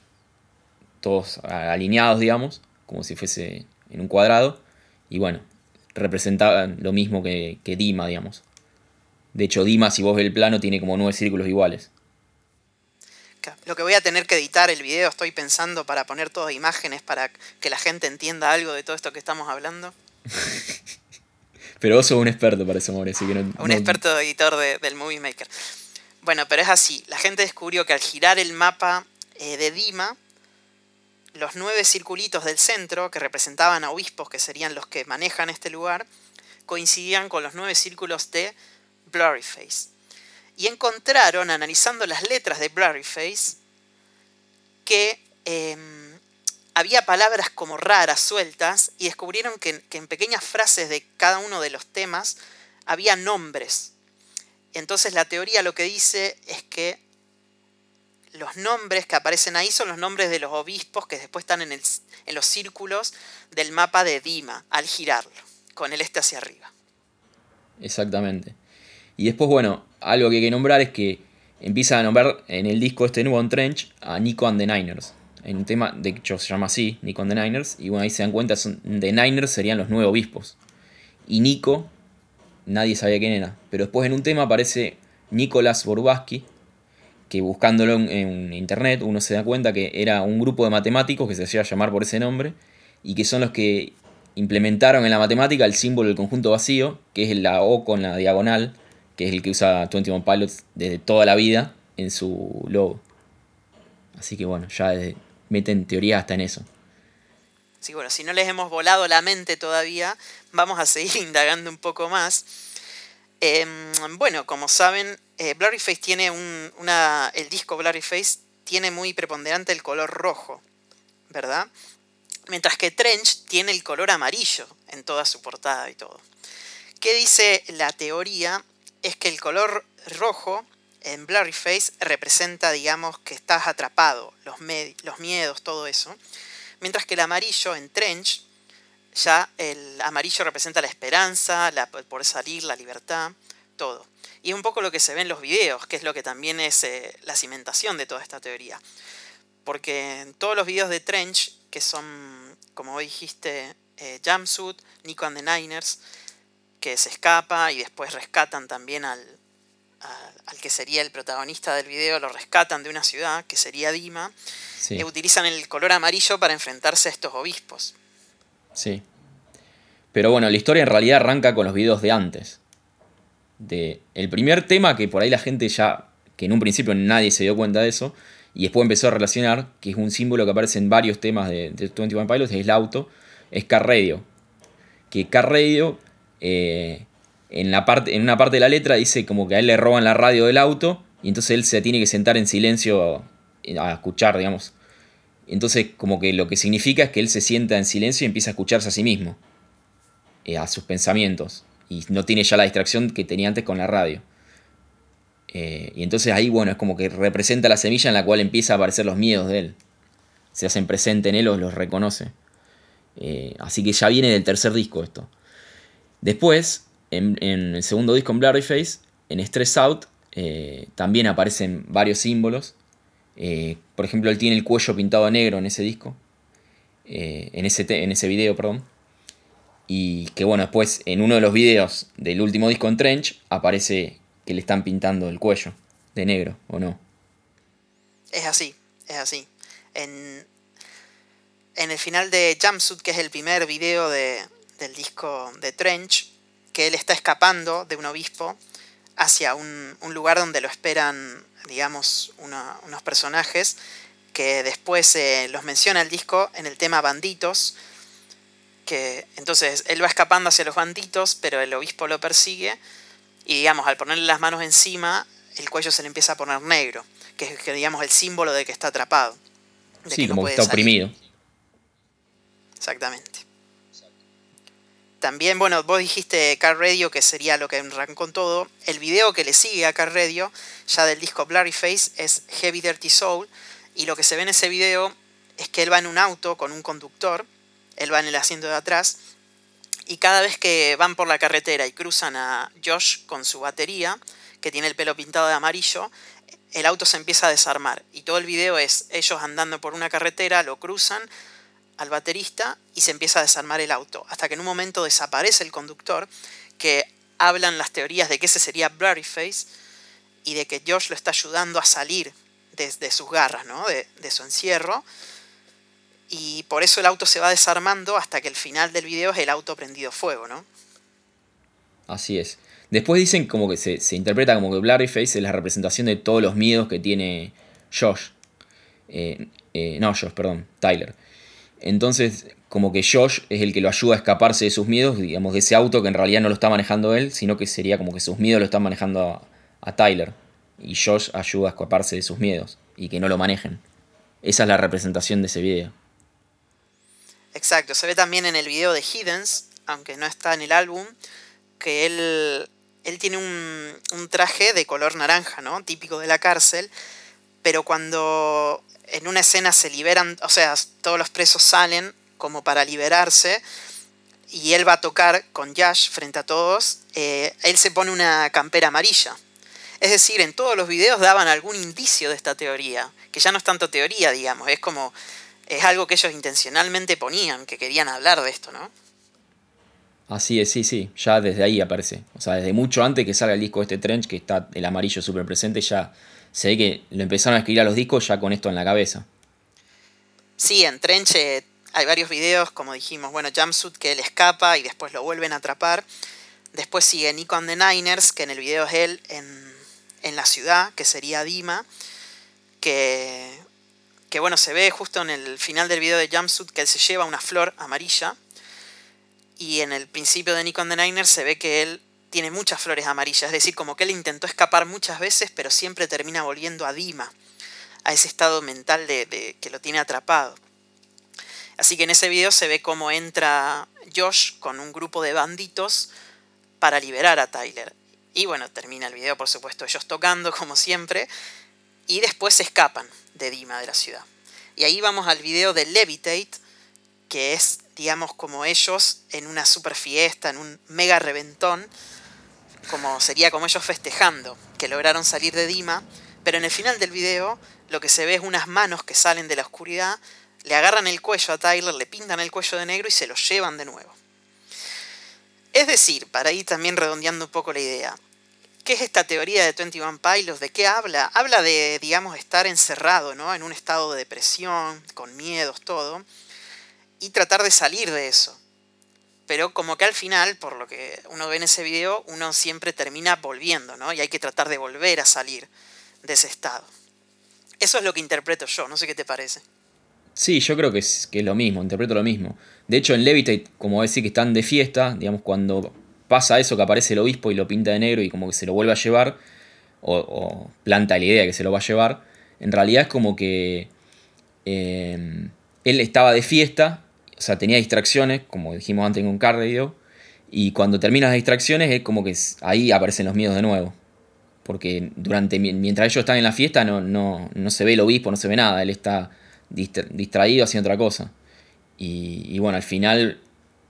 todos alineados, digamos, como si fuese en un cuadrado. Y bueno, representaban lo mismo que, que Dima, digamos. De hecho, Dima, si vos ves el plano, tiene como nueve círculos iguales. Lo que voy a tener que editar el video, estoy pensando para poner todas imágenes para que la gente entienda algo de todo esto que estamos hablando. [laughs] pero vos sos un experto para eso, More, así que no, Un experto editor del Movie Maker. Bueno, pero es así. La gente descubrió que al girar el mapa eh, de Dima, los nueve circulitos del centro, que representaban a obispos, que serían los que manejan este lugar, coincidían con los nueve círculos de Blurryface. Y encontraron, analizando las letras de Blurryface, que em, había palabras como raras, sueltas, y descubrieron que, que en pequeñas frases de cada uno de los temas había nombres. Entonces la teoría lo que dice es que los nombres que aparecen ahí son los nombres de los obispos que después están en, en, los círculos del mapa de Dima al girarlo, con el este hacia arriba. Exactamente. Y después, bueno, algo que hay que nombrar es que empieza a nombrar en el disco este nuevo en Trench a Nico and the Niners. En un tema, de hecho se llama así, Nico and the Niners. Y bueno, ahí se dan cuenta, son, The Niners serían los nueve obispos. Y Nico, nadie sabía quién era. Pero después en un tema aparece Nicolás Borbaski, que buscándolo en, internet uno se da cuenta que era un grupo de matemáticos que se hacía llamar por ese nombre y que son los que implementaron en la matemática el símbolo del conjunto vacío, que es la O con la diagonal, que es el que usa 21 Pilots desde toda la vida en su logo. Así que bueno, ya meten teoría hasta en eso. Sí, bueno, si no les hemos volado la mente todavía, vamos a seguir [laughs] indagando un poco más. Em, bueno, como saben, eh, Blurryface tiene un. El disco Blurryface tiene muy preponderante el color rojo, ¿verdad? Mientras que Trench tiene el color amarillo en toda su portada y todo. ¿Qué dice la teoría? es que el color rojo en Blurry Face representa, digamos, que estás atrapado, los miedos, todo eso. Mientras que el amarillo en Trench, ya el amarillo representa la esperanza, la, por salir, la libertad, todo. Y es un poco lo que se ve en los videos, que es lo que también es eh, la cimentación de toda esta teoría. porque en todos los videos de Trench, que son, como dijiste, eh, Jumpsuit, Nico and the Niners, que se escapa y después rescatan también al, al, que sería el protagonista del video, lo rescatan de una ciudad, que sería Dima, y utilizan el color amarillo para enfrentarse a estos obispos. Sí. Pero bueno, la historia en realidad arranca con los videos de antes. De el primer tema que por ahí la gente ya, que en un principio nadie se dio cuenta de eso, y después empezó a relacionar, que es un símbolo que aparece en varios temas de, de 21 Pilots, es el auto, es Car Radio. Que Car Radio eh, en, la parte, en una parte de la letra dice como que a él le roban la radio del auto y entonces él se tiene que sentar en silencio a escuchar, digamos. Entonces como que lo que significa es que él se sienta en silencio y empieza a escucharse a sí mismo, eh, a sus pensamientos, y no tiene ya la distracción que tenía antes con la radio. Eh, y entonces ahí, bueno, es como que representa la semilla en la cual empieza a aparecer los miedos de él. Se hacen presente en él o los reconoce. Eh, así que ya viene del tercer disco esto. Después, en, el segundo disco en Blurry Face, en Stress Out, también aparecen varios símbolos. Eh, por ejemplo, él tiene el cuello pintado negro en ese disco. Eh, en, ese en ese video, perdón. Y que bueno, después en uno de los videos del último disco en Trench aparece que le están pintando el cuello de negro, ¿o no? Es así, es así. En, en el final de Jumpsuit, que es el primer video de, del disco de Trench, que él está escapando de un obispo hacia un, lugar donde lo esperan, digamos, unos personajes que después eh, los menciona el disco en el tema banditos, que entonces él va escapando hacia los banditos, pero el obispo lo persigue y digamos, al ponerle las manos encima, el cuello se le empieza a poner negro, que es digamos el símbolo de que está atrapado. sí, como que está oprimido. Exactamente. También, bueno, vos dijiste Car Radio, que sería lo que arrancó todo. El video que le sigue a Car Radio, ya del disco Blurry Face, es Heavy Dirty Soul. Y lo que se ve en ese video es que él va en un auto con un conductor, él va en el asiento de atrás, y cada vez que van por la carretera y cruzan a Josh con su batería, que tiene el pelo pintado de amarillo, el auto se empieza a desarmar. Y todo el video es ellos andando por una carretera, lo cruzan, al baterista y se empieza a desarmar el auto, hasta que en un momento desaparece el conductor, que hablan las teorías de que ese sería Blurryface y de que Josh lo está ayudando a salir de, sus garras, ¿no? de, su encierro. Y por eso el auto se va desarmando hasta que el final del video es el auto prendido fuego, ¿no? Así es. Después dicen como que se, interpreta como que Blurryface es la representación de todos los miedos que tiene Josh. Eh, eh, no, Josh, perdón, Tyler. Entonces, como que Josh es el que lo ayuda a escaparse de sus miedos, digamos, de ese auto que en realidad no lo está manejando él, sino que sería como que sus miedos lo están manejando a, Tyler. Y Josh ayuda a escaparse de sus miedos y que no lo manejen. Esa es la representación de ese video. Exacto, se ve también en el video de Hiddens, aunque no está en el álbum, que él, él tiene un, un traje de color naranja, ¿no? Típico de la cárcel, pero cuando en una escena se liberan, o sea, todos los presos salen como para liberarse y él va a tocar con Yash frente a todos, eh, él se pone una campera amarilla. Es decir, en todos los videos daban algún indicio de esta teoría, que ya no es tanto teoría, digamos, es como, es algo que ellos intencionalmente ponían, que querían hablar de esto, ¿no? Así es, sí, sí, ya desde ahí aparece. O sea, desde mucho antes que salga el disco de este Trench, que está el amarillo súper presente, ya se ve que lo empezaron a escribir a los discos ya con esto en la cabeza. Sí, en Trenche hay varios videos, como dijimos, bueno, Jumpsuit que él escapa y después lo vuelven a atrapar. Después sigue Nico and the Niners, que en el video es él en, la ciudad, que sería Dima, que, que bueno, se ve justo en el final del video de Jumpsuit que él se lleva una flor amarilla. Y en el principio de Nico and the Niners se ve que él tiene muchas flores amarillas, es decir, como que él intentó escapar muchas veces, pero siempre termina volviendo a Dima, a ese estado mental de, que lo tiene atrapado. Así que en ese video se ve cómo entra Josh con un grupo de banditos para liberar a Tyler. Y bueno, termina el video, por supuesto, ellos tocando como siempre, y después se escapan de Dima, de la ciudad. Y ahí vamos al video de Levitate, que es, digamos, como ellos en una super fiesta, en un mega reventón, como sería como ellos festejando que lograron salir de Dima, Pero en el final del video lo que se ve es unas manos que salen de la oscuridad, le agarran el cuello a Tyler, le pintan el cuello de negro y se lo llevan de nuevo. Es decir, para ir también redondeando un poco la idea, ¿qué es esta teoría de 21 Pilots? ¿De qué habla? Habla de, digamos, estar encerrado, ¿no? En un estado de depresión, con miedos, todo, y tratar de salir de eso. Pero como que al final, por lo que uno ve en ese video, uno siempre termina volviendo, ¿no? Y hay que tratar de volver a salir de ese estado. Eso es lo que interpreto yo, no sé qué te parece. Sí, yo creo que es, que es lo mismo, interpreto lo mismo. De hecho, en Levitate, como decir que están de fiesta, digamos, cuando pasa eso que aparece el obispo y lo pinta de negro y como que se lo vuelve a llevar, o, planta la idea de que se lo va a llevar, en realidad es como que eh, él estaba de fiesta o sea, tenía distracciones, como dijimos antes en un cardio, y cuando terminan las distracciones es como que ahí aparecen los miedos de nuevo. Porque durante, mientras ellos están en la fiesta no, no, no se ve el obispo, no se ve nada, él está distraído haciendo otra cosa. Y, bueno, al final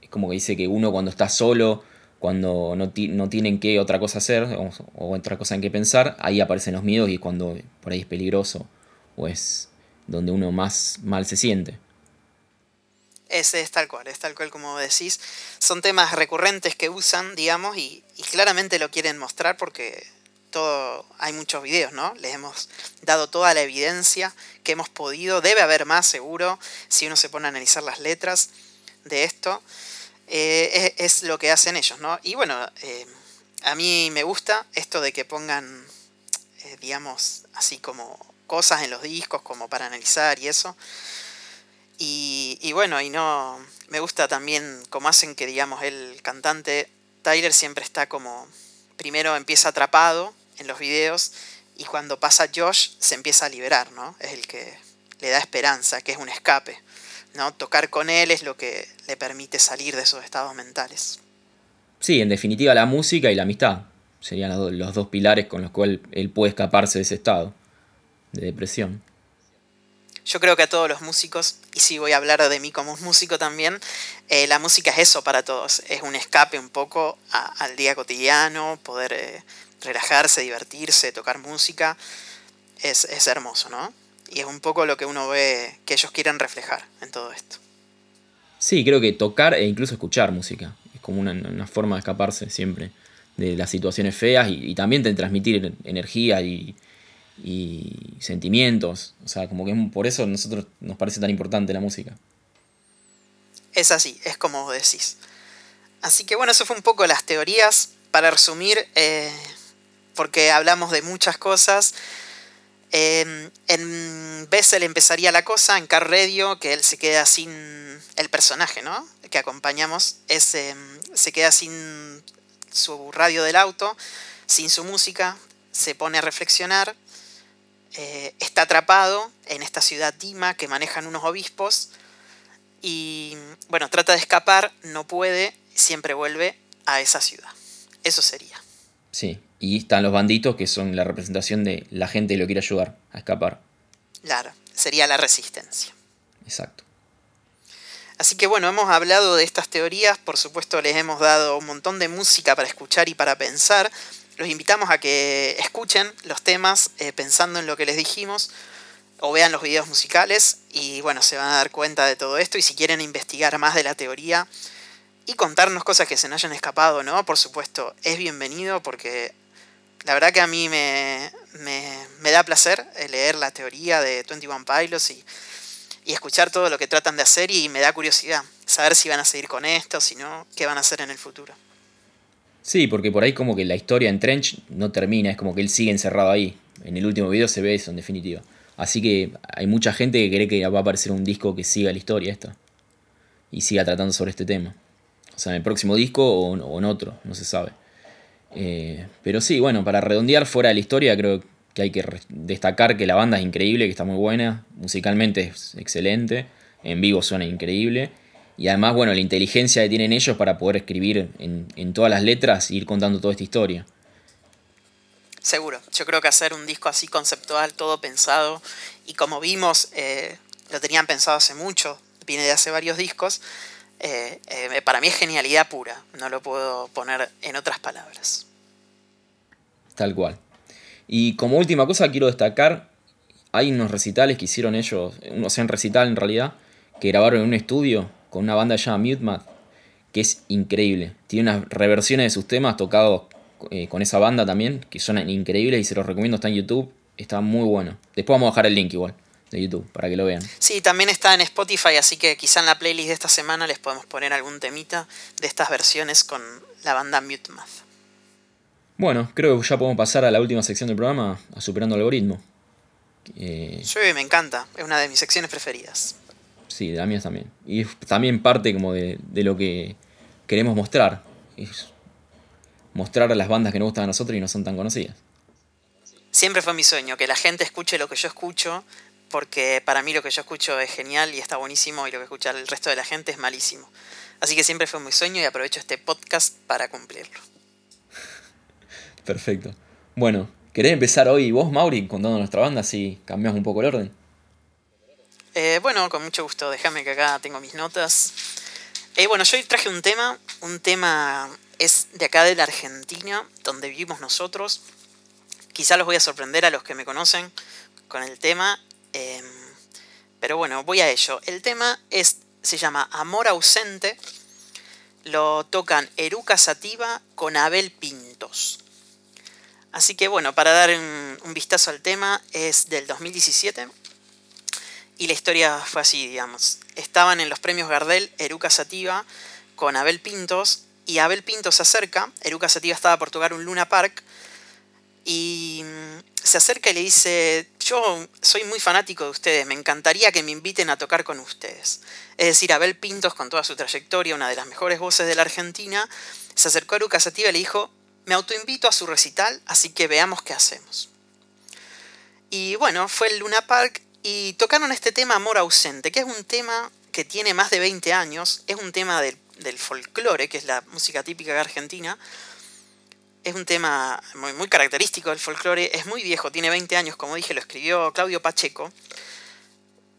es como que dice que uno cuando está solo, cuando no, no tienen otra cosa hacer o, otra cosa en qué pensar, ahí aparecen los miedos y cuando por ahí es peligroso o es donde uno más mal se siente. Ese es tal cual, es tal cual como decís. Son temas recurrentes que usan, digamos, y, claramente lo quieren mostrar porque todo, hay muchos videos, ¿no? Les hemos dado toda la evidencia que hemos podido. Debe haber más, seguro, si uno se pone a analizar las letras de esto. Eh, es, lo que hacen ellos, ¿no? Y bueno, eh, a mí me gusta esto de que pongan, eh, digamos, así como cosas en los discos como para analizar y eso. Y, bueno, y no. Me gusta también cómo hacen que, digamos, el cantante Tyler siempre está como. Primero empieza atrapado en los videos y cuando pasa Josh se empieza a liberar, ¿no? Es el que le da esperanza, que es un escape. ¿no? Tocar con él es lo que le permite salir de esos estados mentales. Sí, en definitiva la música y la amistad serían los dos pilares con los cuales él puede escaparse de ese estado de depresión. Yo creo que a todos los músicos, y si voy a hablar de mí como músico también, eh, la música es eso para todos. Es un escape un poco al día cotidiano, poder eh, relajarse, divertirse, tocar música. Es, hermoso, ¿no? Y es un poco lo que uno ve que ellos quieren reflejar en todo esto. Sí, creo que tocar e incluso escuchar música. Es como una, forma de escaparse siempre de las situaciones feas y también de transmitir energía y, y sentimientos. O sea, como que por eso a nosotros nos parece tan importante la música. Es así, es como decís. Así que bueno, eso fue un poco las teorías. Para resumir, eh, porque hablamos de muchas cosas. Eh, en Bessel empezaría la cosa, en Car Radio, que él se queda sin el personaje, ¿no? Que acompañamos, ese se queda sin su radio del auto, sin su música, se pone a reflexionar eh, está atrapado en esta ciudad Tima que manejan unos obispos y bueno, trata de escapar, no puede, siempre vuelve a esa ciudad. Eso sería. Sí, y están los banditos que son la representación de la gente que lo quiere ayudar a escapar. Claro, sería la resistencia. Exacto. Así que bueno, hemos hablado de estas teorías, por supuesto les hemos dado un montón de música para escuchar y para pensar, los invitamos a que escuchen los temas eh, pensando en lo que les dijimos o vean los videos musicales y bueno, se van a dar cuenta de todo esto y si quieren investigar más de la teoría y contarnos cosas que se nos hayan escapado, ¿no? Por supuesto, es bienvenido porque la verdad que a mí me, me, da placer eh, leer la teoría de 21 Pilots y, y escuchar todo lo que tratan de hacer y me da curiosidad saber si van a seguir con esto, si no, qué van a hacer en el futuro. Sí, porque por ahí como que la historia en Trench no termina, es como que él sigue encerrado ahí. En el último video se ve eso, en definitiva. Así que hay mucha gente que cree que va a aparecer un disco que siga la historia esta. Y siga tratando sobre este tema. O sea, en el próximo disco o, en otro, no se sabe. Eh, pero sí, bueno, para redondear fuera de la historia, creo que hay que destacar que la banda es increíble, que está muy buena. Musicalmente es excelente. En vivo suena increíble. Y además, bueno, la inteligencia que tienen ellos para poder escribir en, todas las letras e ir contando toda esta historia. Seguro, yo creo que hacer un disco así conceptual, todo pensado, y como vimos, eh, lo tenían pensado hace mucho, viene de hace varios discos, eh, eh, para mí es genialidad pura, no lo puedo poner en otras palabras. Tal cual. Y como última cosa quiero destacar, hay unos recitales que hicieron ellos, o sea, un recital en realidad, que grabaron en un estudio con una banda llamada Mute Math, que es increíble. Tiene unas reversiones de sus temas tocados eh, con esa banda también, que son increíbles y se los recomiendo, está en YouTube, está muy bueno. Después vamos a dejar el link igual de YouTube para que lo vean. Sí, también está en Spotify, así que quizá en la playlist de esta semana les podemos poner algún temita de estas versiones con la banda Mute Math. Bueno, creo que ya podemos pasar a la última sección del programa, a Superando el Algoritmo. Eh, sí, me encanta, es una de mis secciones preferidas. Sí, de las mías también. Y es también parte como de, de lo que queremos mostrar. Es mostrar a las bandas que nos gustan a nosotros y no son tan conocidas. Siempre fue mi sueño, que la gente escuche lo que yo escucho, porque para mí lo que yo escucho es genial y está buenísimo y lo que escucha el resto de la gente es malísimo. Así que siempre fue mi sueño y aprovecho este podcast para cumplirlo. [laughs] Perfecto. Bueno, ¿querés empezar hoy vos, Mauri, contando nuestra banda, si cambiamos un poco el orden? Eh, bueno, con mucho gusto. Déjame que acá tengo mis notas. Eh, bueno, yo traje un tema. Un tema es de acá de la Argentina, donde vivimos nosotros. Quizá los voy a sorprender a los que me conocen con el tema. Em, pero bueno, voy a ello. El tema es, se llama Amor ausente. Lo tocan Eruca Sativa con Abel Pintos. Así que bueno, para dar un, vistazo al tema, es del 2017. Y la historia fue así, digamos. Estaban en los premios Gardel Eruca Sativa con Abel Pintos. Y Abel Pintos se acerca. Eruca Sativa estaba por tocar un Luna Park. Y mm, se acerca y le dice, yo soy muy fanático de ustedes, me encantaría que me inviten a tocar con ustedes. Es decir, Abel Pintos, con toda su trayectoria, una de las mejores voces de la Argentina, se acercó a Eruca Sativa y le dijo, me autoinvito a su recital, así que veamos qué hacemos. Y bueno, fue el Luna Park y tocaron este tema Amor ausente, que es un tema que tiene más de 20 años, es un tema del, folclore, que es la música típica Argentina. Es un tema muy, característico del folclore, es muy viejo, tiene 20 años, como dije, lo escribió Claudio Pacheco.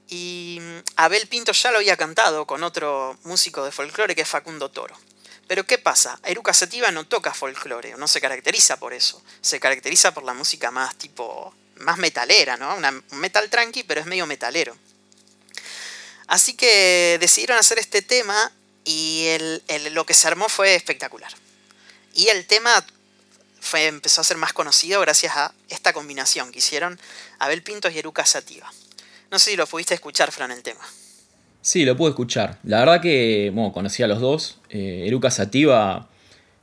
Y Abel Pinto ya lo había cantado con otro músico de folclore que es Facundo Toro. Pero ¿qué pasa? Eruca Sativa no toca folclore, no se caracteriza por eso. Se caracteriza por la música más tipo, más metalera, ¿no? Una, un metal tranqui, pero es medio metalero. Así que decidieron hacer este tema y lo que se armó fue espectacular. Y el tema fue, empezó a ser más conocido gracias a esta combinación que hicieron Abel Pintos y Eruca Sativa. No sé si lo pudiste escuchar, Fran, el tema. Sí, lo pude escuchar. La verdad que, bueno, conocí a los dos. Eh, Eruca Sativa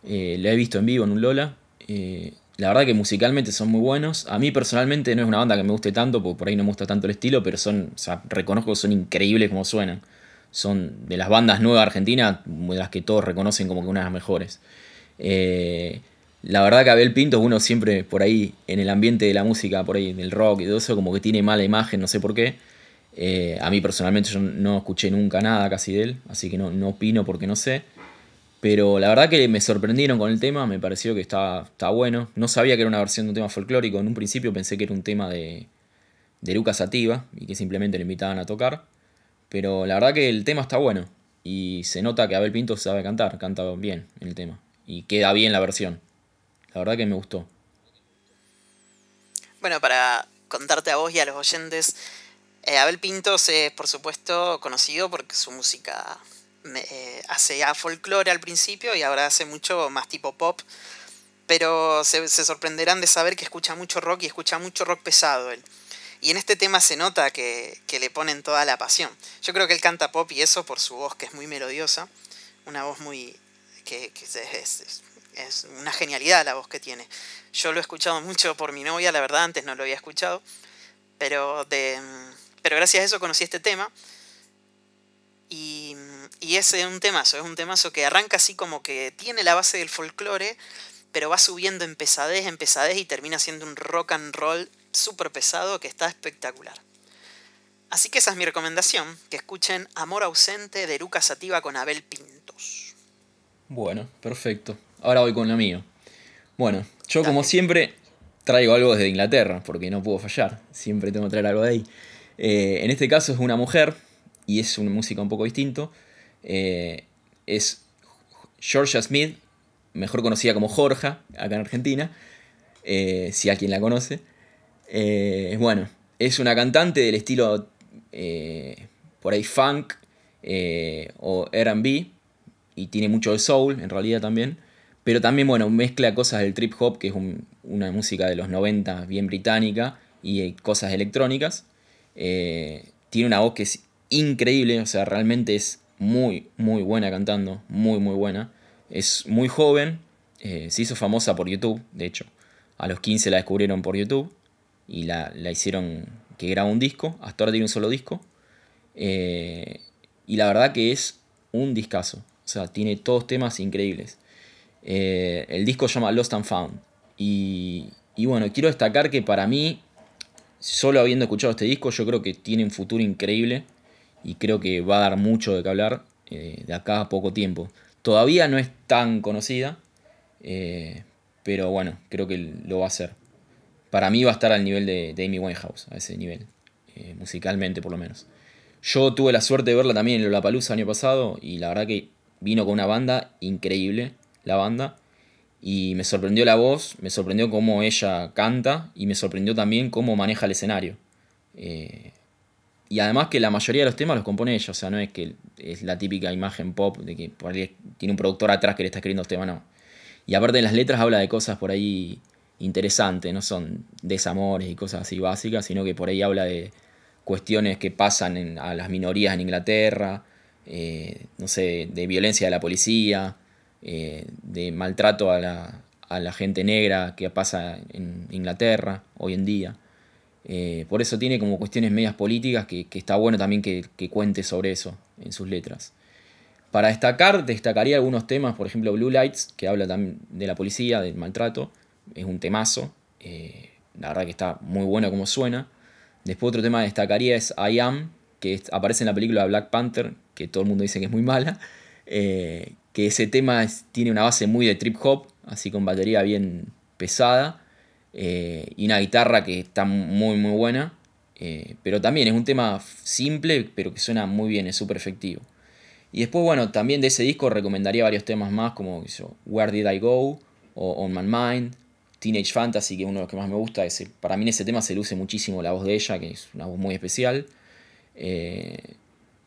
eh, he visto en vivo en un Lola. Eh, la verdad que musicalmente son muy buenos. A mí personalmente no es una banda que me guste tanto, porque por ahí no me gusta tanto el estilo, pero son, reconozco que son increíbles como suenan. Son de las bandas nuevas argentinas, de las que todos reconocen como que una de las mejores. Eh, la verdad que Abel Pinto, uno siempre por ahí, en el ambiente de la música, por ahí, del rock y todo eso, como que tiene mala imagen, no sé por qué. Eh, a mí personalmente yo no escuché nunca nada casi de él, así que no, no opino porque no sé. Pero la verdad que me sorprendieron con el tema, me pareció que estaba, bueno. No sabía que era una versión de un tema folclórico, en un principio pensé que era un tema de, de Lucas y que simplemente le invitaban a tocar. Pero la verdad que el tema está bueno y se nota que Abel Pinto sabe cantar, canta bien en el tema y queda bien la versión. La verdad que me gustó. Bueno, para contarte a vos y a los oyentes, eh, Abel Pintos es, por supuesto, conocido porque su música eh, hace ya folclore al principio y ahora hace mucho más tipo pop. Pero se, sorprenderán de saber que escucha mucho rock y escucha mucho rock pesado él. Y en este tema se nota que, le ponen toda la pasión. Yo creo que él canta pop y eso por su voz que es muy melodiosa. Una voz muy... que, es, es una genialidad la voz que tiene. Yo lo he escuchado mucho por mi novia, la verdad, antes no lo había escuchado. Pero de pero gracias a eso conocí este tema. Y, y es un temazo, es un temazo que arranca así como que tiene la base del folclore, pero va subiendo en pesadez, en pesadez y termina siendo un rock and roll súper pesado que está espectacular. Así que esa es mi recomendación, que escuchen Amor ausente de Lucas Sativa con Abel Pintos. Bueno, perfecto. Ahora voy con lo mío. Bueno, yo como siempre traigo algo desde Inglaterra, porque no puedo fallar. Siempre tengo que traer algo de ahí. Eh, en este caso es una mujer y es una música un poco distinto. Eh, es Georgia Smith, mejor conocida como Jorja, acá en Argentina. eh, si alguien la conoce. Eh, bueno, es una cantante del estilo por ahí funk o RB y tiene mucho de soul en realidad también. Pero también, bueno, mezcla cosas del trip hop, que es una música de los 90 bien británica, y cosas electrónicas. tiene una voz que es increíble, o sea, realmente es muy, muy buena cantando, muy, muy buena. Es muy joven, eh, se hizo famosa por YouTube, de hecho. A los 15 la descubrieron por YouTube y la, hicieron que graba un disco. Hasta ahora tiene un solo disco. Eh, y la verdad que es un discazo. O sea, tiene todos temas increíbles. Eh, el disco se llama Lost and Found. Y, y bueno, quiero destacar que para mí, solo habiendo escuchado este disco, yo creo que tiene un futuro increíble y creo que va a dar mucho de qué hablar eh, de acá a poco tiempo. Todavía no es tan conocida, eh, pero bueno, creo que lo va a hacer. Para mí va a estar al nivel de, Amy Winehouse, a ese nivel, eh, musicalmente por lo menos. Yo tuve la suerte de verla también en Lollapalooza año pasado y la verdad que vino con una banda increíble, la banda, y me sorprendió la voz, me sorprendió cómo ella canta y me sorprendió también cómo maneja el escenario. Y además que la mayoría de los temas los compone ella, o sea, no es que es la típica imagen pop de que por ahí tiene un productor atrás que le está escribiendo los temas, no. Y aparte en las letras habla de cosas por ahí interesantes, no son desamores y cosas así básicas, sino que por ahí habla de cuestiones que pasan a las minorías en Inglaterra, eh, no sé, de violencia de la policía, eh, de maltrato a la, a la gente negra que pasa en Inglaterra hoy en día. Eh, por eso tiene como cuestiones medias políticas que, está bueno también que, cuente sobre eso en sus letras. Para destacar, destacaría algunos temas, por ejemplo Blue Lights, que habla también de la policía, del maltrato. Es un temazo. Eh, la verdad que está muy bueno como suena. Después otro tema que destacaría es I Am, que aparece en la película Black Panther, que todo el mundo dice que es muy mala. Eh, que ese tema tiene una base muy de trip hop, así con batería bien pesada. Eh, y una guitarra que está muy muy buena. Eh, pero también es un tema simple, pero que suena muy bien, es súper efectivo. Y después, bueno, también de ese disco recomendaría varios temas más, como Where Did I Go, o On My Mind, Teenage Fantasy, que es uno de los que más me gusta. Ese, para mí ese tema se luce muchísimo la voz de ella, que es una voz muy especial. Eh,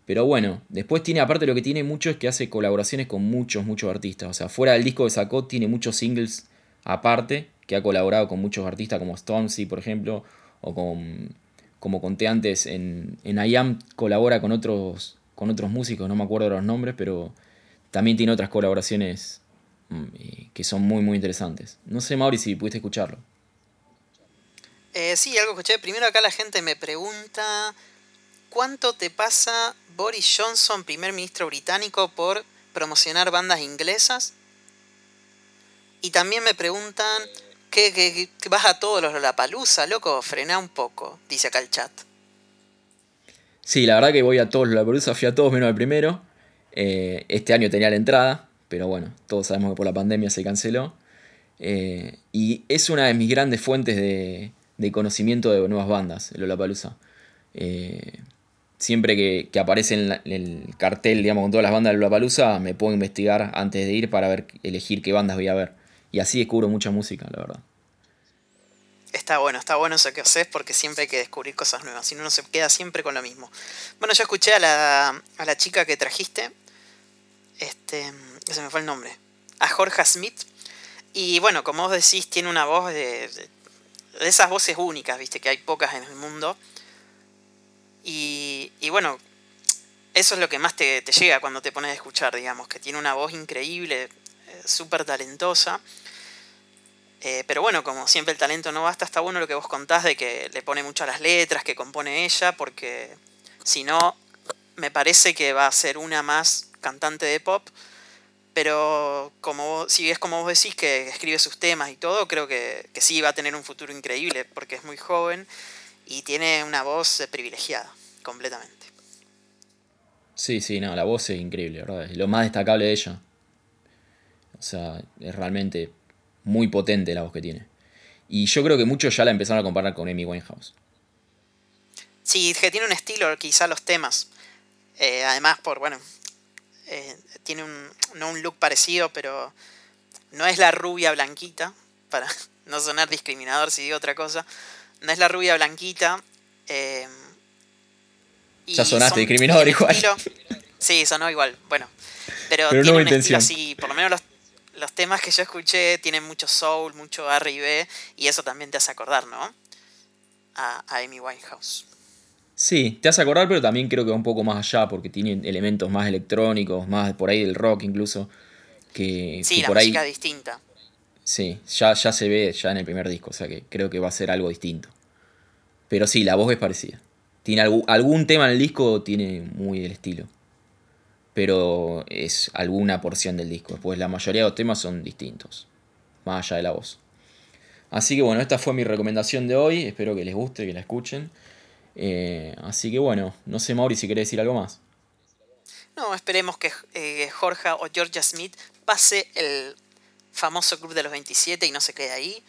pero bueno, después tiene, aparte lo que tiene mucho es que hace colaboraciones con muchos, muchos artistas. O sea, fuera del disco que sacó, tiene muchos singles aparte que ha colaborado con muchos artistas como Stormzy, por ejemplo, o con, como conté antes, en, en IAM colabora con otros, con otros músicos, no me acuerdo los nombres, pero también tiene otras colaboraciones mm, que son muy, muy interesantes. No sé, Mauri, si pudiste escucharlo. Eh, sí, algo escuché. Primero acá la gente me pregunta, ¿cuánto te pasa Boris Johnson, primer ministro británico, por promocionar bandas inglesas? Y también me preguntan, que, vas a todos los palusa, loco, frená un poco, dice acá el chat. Sí, la verdad que voy a todos los palusa, fui a todos menos al primero. Eh, este año tenía la entrada, pero bueno, todos sabemos que por la pandemia se canceló. Eh, y es una de mis grandes fuentes de, conocimiento de nuevas bandas, el Lollapalooza. Eh, siempre que, que, aparece en, el cartel, digamos, con todas las bandas de Lollapalooza, me puedo investigar antes de ir para ver, elegir qué bandas voy a ver. Y así descubro mucha música, la verdad. Está bueno, está bueno eso que haces porque siempre hay que descubrir cosas nuevas, si no uno se queda siempre con lo mismo. Bueno, yo escuché a la, a la chica que trajiste, este, se me fue el nombre, a Jorge Smith, y bueno, como vos decís, tiene una voz de, de, esas voces únicas, viste, que hay pocas en el mundo. Y, y bueno, eso es lo que más te, te, llega cuando te pones a escuchar, digamos, que tiene una voz increíble, súper talentosa. Eh, pero bueno, como siempre el talento no basta, está bueno lo que vos contás de que le pone mucho a las letras que compone ella, porque si no, me parece que va a ser una más cantante de pop. Pero como si es como vos decís que escribe sus temas y todo, creo que, que sí va a tener un futuro increíble, porque es muy joven y tiene una voz privilegiada, completamente. Sí, sí, no, la voz es increíble, ¿verdad? Lo más destacable de ella. O sea, es realmente muy potente la voz que tiene. Y yo creo que muchos ya la empezaron a comparar con Amy Winehouse. Sí, que tiene un estilo, quizá los temas. Eh, además, por, bueno, eh, tiene un, no un look parecido, pero no es la rubia blanquita, para, [laughs] no sonar discriminador si digo otra cosa. No es la rubia blanquita. Eh, ya sonaste discriminador igual. sí, sonó igual. Bueno, pero, tiene un estilo así, por lo menos los, los, temas que yo escuché tienen mucho soul, mucho R y eso también te hace acordar, ¿no? A, a Amy Winehouse. Sí, te hace acordar, pero también creo que va un poco más allá, porque tiene elementos más electrónicos, más por ahí del rock incluso. Que, sí, la por música distinta. Sí, ya, ya se ve ya en el primer disco, o sea que creo que va a ser algo distinto. Pero sí, la voz es parecida. Tiene algún, algún tema en el disco, tiene muy el estilo. Pero es alguna porción del disco. Pues la mayoría de los temas son distintos. Más allá de la voz. Así que bueno, esta fue mi recomendación de hoy. Espero que les guste, que la escuchen. Eh, así que bueno, no sé Mauri si querés decir algo más. No, esperemos que eh, Jorge o Georgia Smith pase el famoso club de los 27 y no se quede ahí,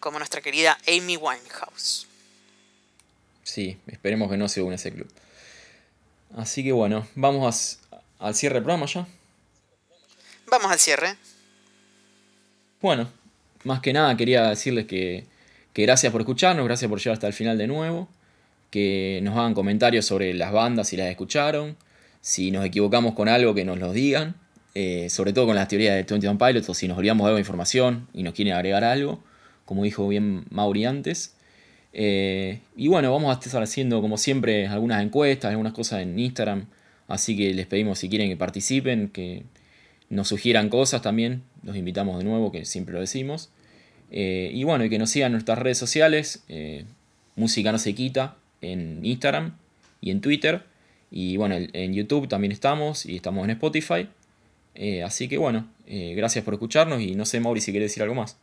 como nuestra querida Amy Winehouse. Sí, esperemos que no se une ese club. Así que bueno, vamos al cierre del programa ya. Vamos al cierre. Bueno, más que nada quería decirles que, que gracias por escucharnos, gracias por llegar hasta el final de nuevo que nos hagan comentarios sobre las bandas si las escucharon, si nos equivocamos con algo que nos lo digan, eh, sobre todo con las teorías de 21 Pilots o si nos olvidamos de algo de información y nos quieren agregar algo, como dijo bien Mauri antes. Eh, y bueno, vamos a estar haciendo como siempre algunas encuestas, algunas cosas en Instagram, así que les pedimos si quieren que participen, que nos sugieran cosas también, los invitamos de nuevo, que siempre lo decimos. Eh, y bueno, y que nos sigan en nuestras redes sociales, Música no se quita, en Instagram y en Twitter. Y bueno, en YouTube también estamos y estamos en Spotify. Eh, así que bueno, eh, gracias por escucharnos y no sé, Mauri, si quieres decir algo más.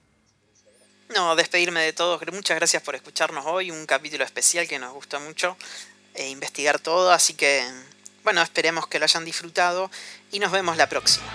No, despedirme de todos. Muchas gracias por escucharnos hoy. Un capítulo especial que nos gusta mucho investigar todo. Así que, bueno, esperemos que lo hayan disfrutado y nos vemos la próxima.